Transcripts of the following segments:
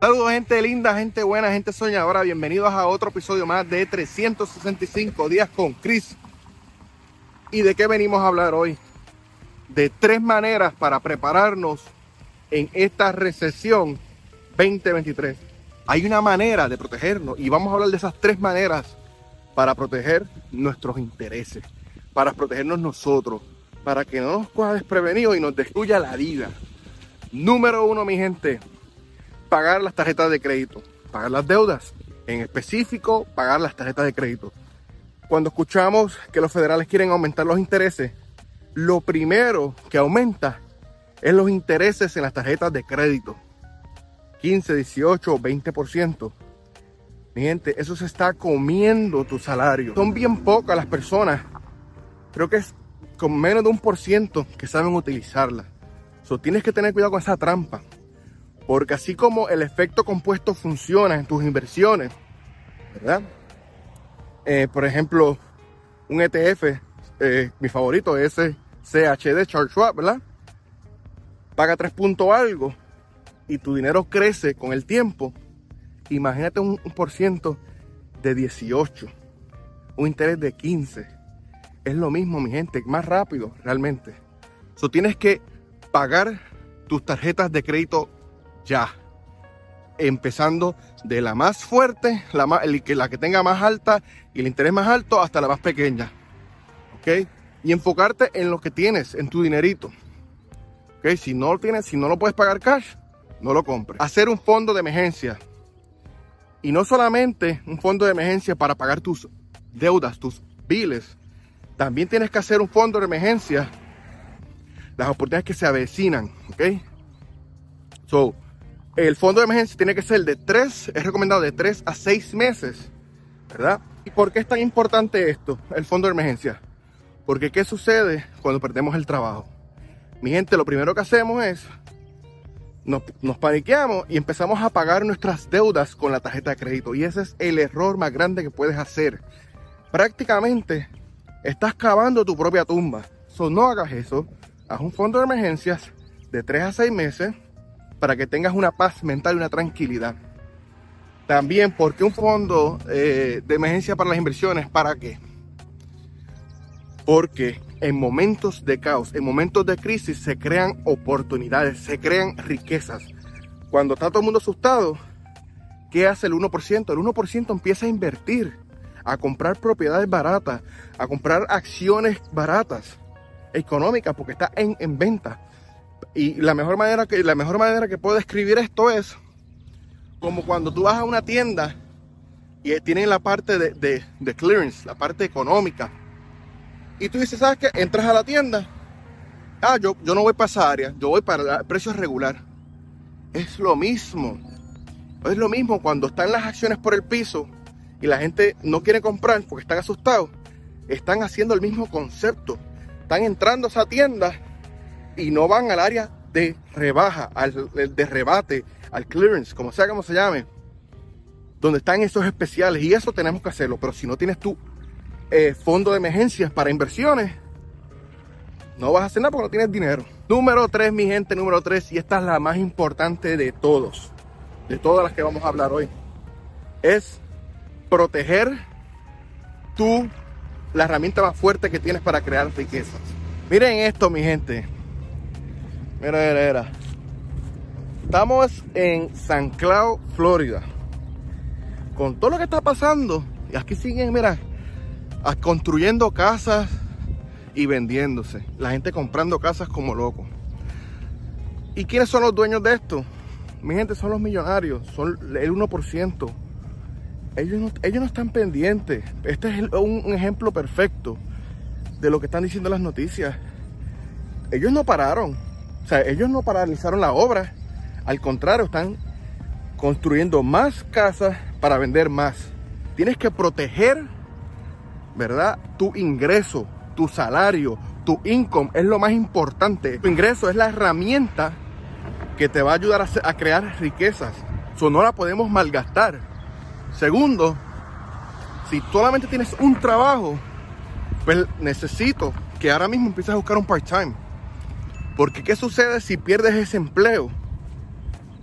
Saludos gente linda, gente buena, gente soñadora. Bienvenidos a otro episodio más de 365 días con Chris. ¿Y de qué venimos a hablar hoy? De tres maneras para prepararnos en esta recesión 2023. Hay una manera de protegernos y vamos a hablar de esas tres maneras para proteger nuestros intereses, para protegernos nosotros, para que no nos coja desprevenidos y nos destruya la vida. Número uno, mi gente, pagar las tarjetas de crédito, pagar las deudas, en específico, pagar las tarjetas de crédito. Cuando escuchamos que los federales quieren aumentar los intereses, lo primero que aumenta es los intereses en las tarjetas de crédito. 15, 18, 20%. Mi gente, eso se está comiendo tu salario. Son bien pocas las personas, creo que es con menos de un por ciento que saben utilizarla. So, tienes que tener cuidado con esa trampa. Porque así como el efecto compuesto funciona en tus inversiones, ¿verdad? Eh, por ejemplo, un ETF, eh, mi favorito es CHD, Charles Schwab, ¿verdad? Paga 3 puntos algo y tu dinero crece con el tiempo. Imagínate un, un por ciento de 18, un interés de 15 es lo mismo, mi gente, más rápido realmente. So, tienes que pagar tus tarjetas de crédito ya. Empezando de la más fuerte, la, más, la que tenga más alta y el interés más alto hasta la más pequeña. ¿Ok? Y enfocarte en lo que tienes, en tu dinerito. ¿Ok? Si no lo tienes, si no lo puedes pagar cash, no lo compres. Hacer un fondo de emergencia. Y no solamente un fondo de emergencia para pagar tus deudas, tus biles, también tienes que hacer un fondo de emergencia. Las oportunidades que se avecinan, ¿ok? So, el fondo de emergencia tiene que ser de 3, es recomendado de 3 a 6 meses, ¿verdad? ¿Y por qué es tan importante esto, el fondo de emergencia? Porque ¿qué sucede cuando perdemos el trabajo? Mi gente, lo primero que hacemos es, nos, nos paniqueamos y empezamos a pagar nuestras deudas con la tarjeta de crédito. Y ese es el error más grande que puedes hacer. Prácticamente estás cavando tu propia tumba. So, no hagas eso. Haz un fondo de emergencias de 3 a 6 meses para que tengas una paz mental y una tranquilidad. También, porque un fondo eh, de emergencia para las inversiones? ¿Para qué? Porque en momentos de caos, en momentos de crisis, se crean oportunidades, se crean riquezas. Cuando está todo el mundo asustado, ¿qué hace el 1%? El 1% empieza a invertir a comprar propiedades baratas, a comprar acciones baratas, económicas, porque está en, venta. Y la mejor, manera que, la mejor manera que puedo describir esto es como cuando tú vas a una tienda y tienen la parte de, de, clearance, la parte económica. Y tú dices, ¿sabes qué? Entras a la tienda. Ah, yo, yo no voy para esa área, yo voy para el precio regular. Es lo mismo. Es lo mismo cuando están las acciones por el piso y la gente no quiere comprar porque están asustados, están haciendo el mismo concepto. Están entrando a esa tienda y no van al área de rebaja, al de rebate, al clearance, como sea como se llame, donde están esos especiales. Y eso tenemos que hacerlo. Pero si no tienes tu eh, fondo de emergencias para inversiones, no vas a hacer nada porque no tienes dinero. Número 3, mi gente, número 3, y esta es la más importante de todos, de todas las que vamos a hablar hoy, es proteger tú la herramienta más fuerte que tienes para crear riquezas. Miren esto, mi gente. Mira, mira, mira. Estamos en San Cloud, Florida. Con todo lo que está pasando. Y aquí siguen, mira, construyendo casas y vendiéndose. La gente comprando casas como loco. ¿Y quiénes son los dueños de esto? Mi gente son los millonarios. Son el 1% ellos no, están pendientes. Este es un, ejemplo perfecto de lo que están diciendo las noticias. Ellos no pararon. O sea, ellos no paralizaron la obra. Al contrario, están construyendo más casas para vender más. Tienes que proteger, ¿verdad? Tu ingreso, tu salario, tu income es lo más importante. Tu ingreso es la herramienta que te va a ayudar a, crear riquezas. Eso no la podemos malgastar. Segundo, si solamente tienes un trabajo, pues necesito que ahora mismo empieces a buscar un part-time. Porque ¿qué sucede si pierdes ese empleo?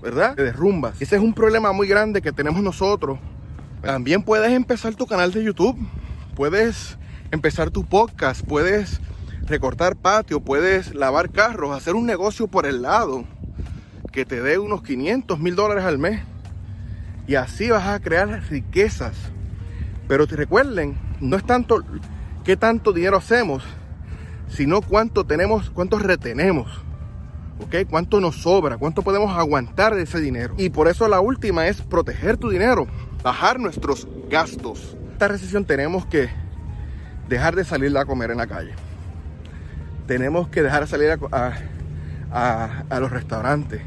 ¿verdad? Te derrumbas. Ese es un problema muy grande que tenemos nosotros. También puedes empezar tu canal de YouTube. Puedes empezar tu podcast. Puedes recortar patio. Puedes lavar carros. Hacer un negocio por el lado que te dé unos 500 mil dólares al mes. Y así vas a crear riquezas. Pero te recuerden, no es tanto qué tanto dinero hacemos, sino cuánto tenemos, cuánto retenemos. ¿Ok? ¿Cuánto nos sobra? ¿Cuánto podemos aguantar de ese dinero? Y por eso la última es proteger tu dinero, bajar nuestros gastos. Esta recesión tenemos que dejar de salir a comer en la calle. Tenemos que dejar de salir a, a los restaurantes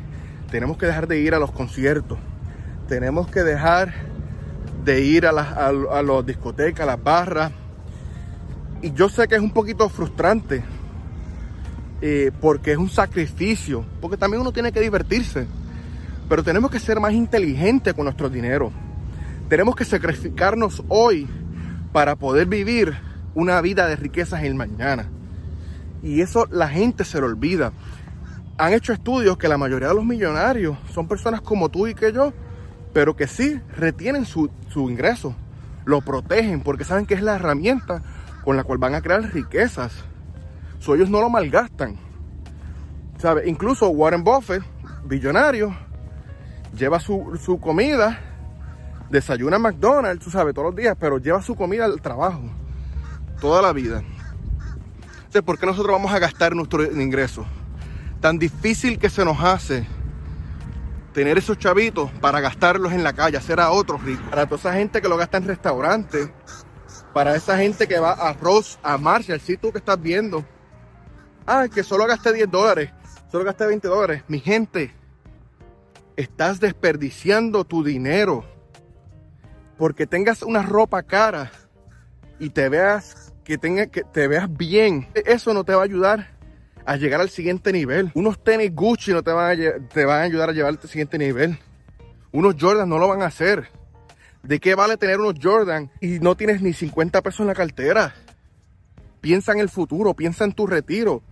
tenemos que dejar de ir a los conciertos. Tenemos que dejar de ir a las a, discotecas, a las barras. Y yo sé que es un poquito frustrante eh, porque es un sacrificio, porque también uno tiene que divertirse. Pero tenemos que ser más inteligentes con nuestro dinero. Tenemos que sacrificarnos hoy para poder vivir una vida de riquezas en el mañana. Y eso la gente se lo olvida han hecho estudios que la mayoría de los millonarios son personas como tú y que yo, pero que sí retienen su, ingreso, lo protegen porque saben que es la herramienta con la cual van a crear riquezas. So, ellos no lo malgastan. ¿Sabe? Incluso Warren Buffett, billonario, lleva su, su comida, desayuna en McDonald's, tú sabes, todos los días, pero lleva su comida al trabajo, toda la vida. Entonces, ¿por qué nosotros vamos a gastar nuestro ingreso? tan difícil que se nos hace tener esos chavitos para gastarlos en la calle, hacer a otros ricos. Para toda esa gente que lo gasta en restaurantes, para esa gente que va a Ross, a Marshall, si tú que estás viendo, ah, que solo gasté 10 dólares, solo gasté 20 dólares. Mi gente, estás desperdiciando tu dinero porque tengas una ropa cara y te veas que, tenga, que te veas bien. Eso no te va a ayudar a llegar al siguiente nivel. Unos tenis Gucci no te van a, te van a ayudar a llevar al siguiente nivel. Unos Jordan no lo van a hacer. ¿De qué vale tener unos Jordan y no tienes ni 50 pesos en la cartera? Piensa en el futuro, piensa en tu retiro.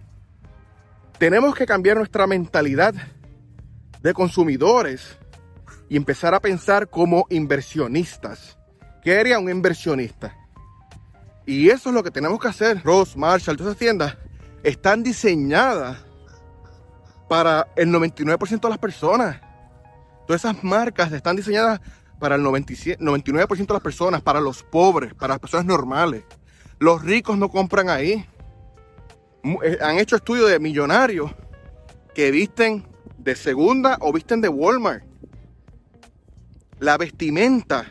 Tenemos que cambiar nuestra mentalidad de consumidores y empezar a pensar como inversionistas. ¿Qué haría un inversionista? Y eso es lo que tenemos que hacer. Ross, Marshall, todas esas tiendas están diseñadas para el 99% de las personas. Todas esas marcas están diseñadas para el 99% de las personas, para los pobres, para las personas normales. Los ricos no compran ahí. Eh, han hecho estudios de millonarios que visten de segunda o visten de Walmart. La vestimenta,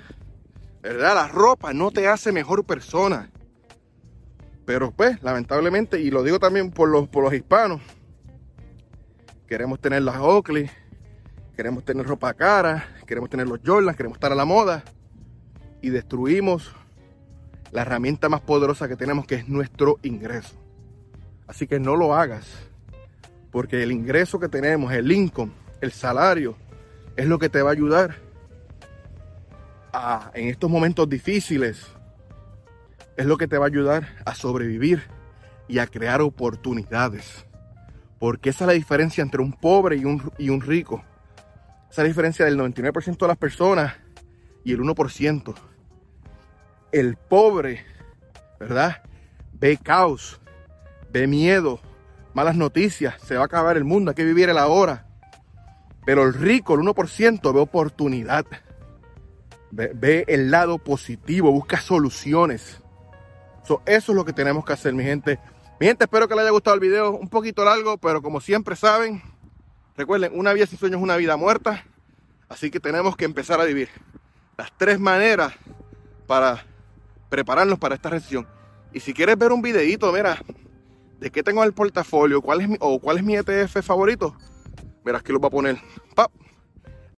¿verdad? La ropa no te hace mejor persona. Pero pues, lamentablemente, y lo digo también por los, por los hispanos, queremos tener las Oakley, queremos tener ropa cara, queremos tener los Jordan, queremos estar a la moda y destruimos la herramienta más poderosa que tenemos que es nuestro ingreso. Así que no lo hagas, porque el ingreso que tenemos, el income, el salario, es lo que te va a ayudar a, en estos momentos difíciles es lo que te va a ayudar a sobrevivir y a crear oportunidades. Porque esa es la diferencia entre un pobre y un, y un rico. Esa es la diferencia del 99% de las personas y el 1%. El pobre, ¿verdad? Ve caos, ve miedo, malas noticias, se va a acabar el mundo, hay que vivir el ahora. Pero el rico, el 1%, ve oportunidad. Ve, el lado positivo, busca soluciones eso es lo que tenemos que hacer, mi gente. Mi gente, espero que les haya gustado el video. Un poquito largo, pero como siempre saben, recuerden, una vida sin sueños es una vida muerta. Así que tenemos que empezar a vivir. Las tres maneras para prepararnos para esta recesión. Y si quieres ver un videito, mira, de qué tengo en el portafolio, cuál es mi, o cuál es mi ETF favorito, verás que lo voy a poner. ¡Pap!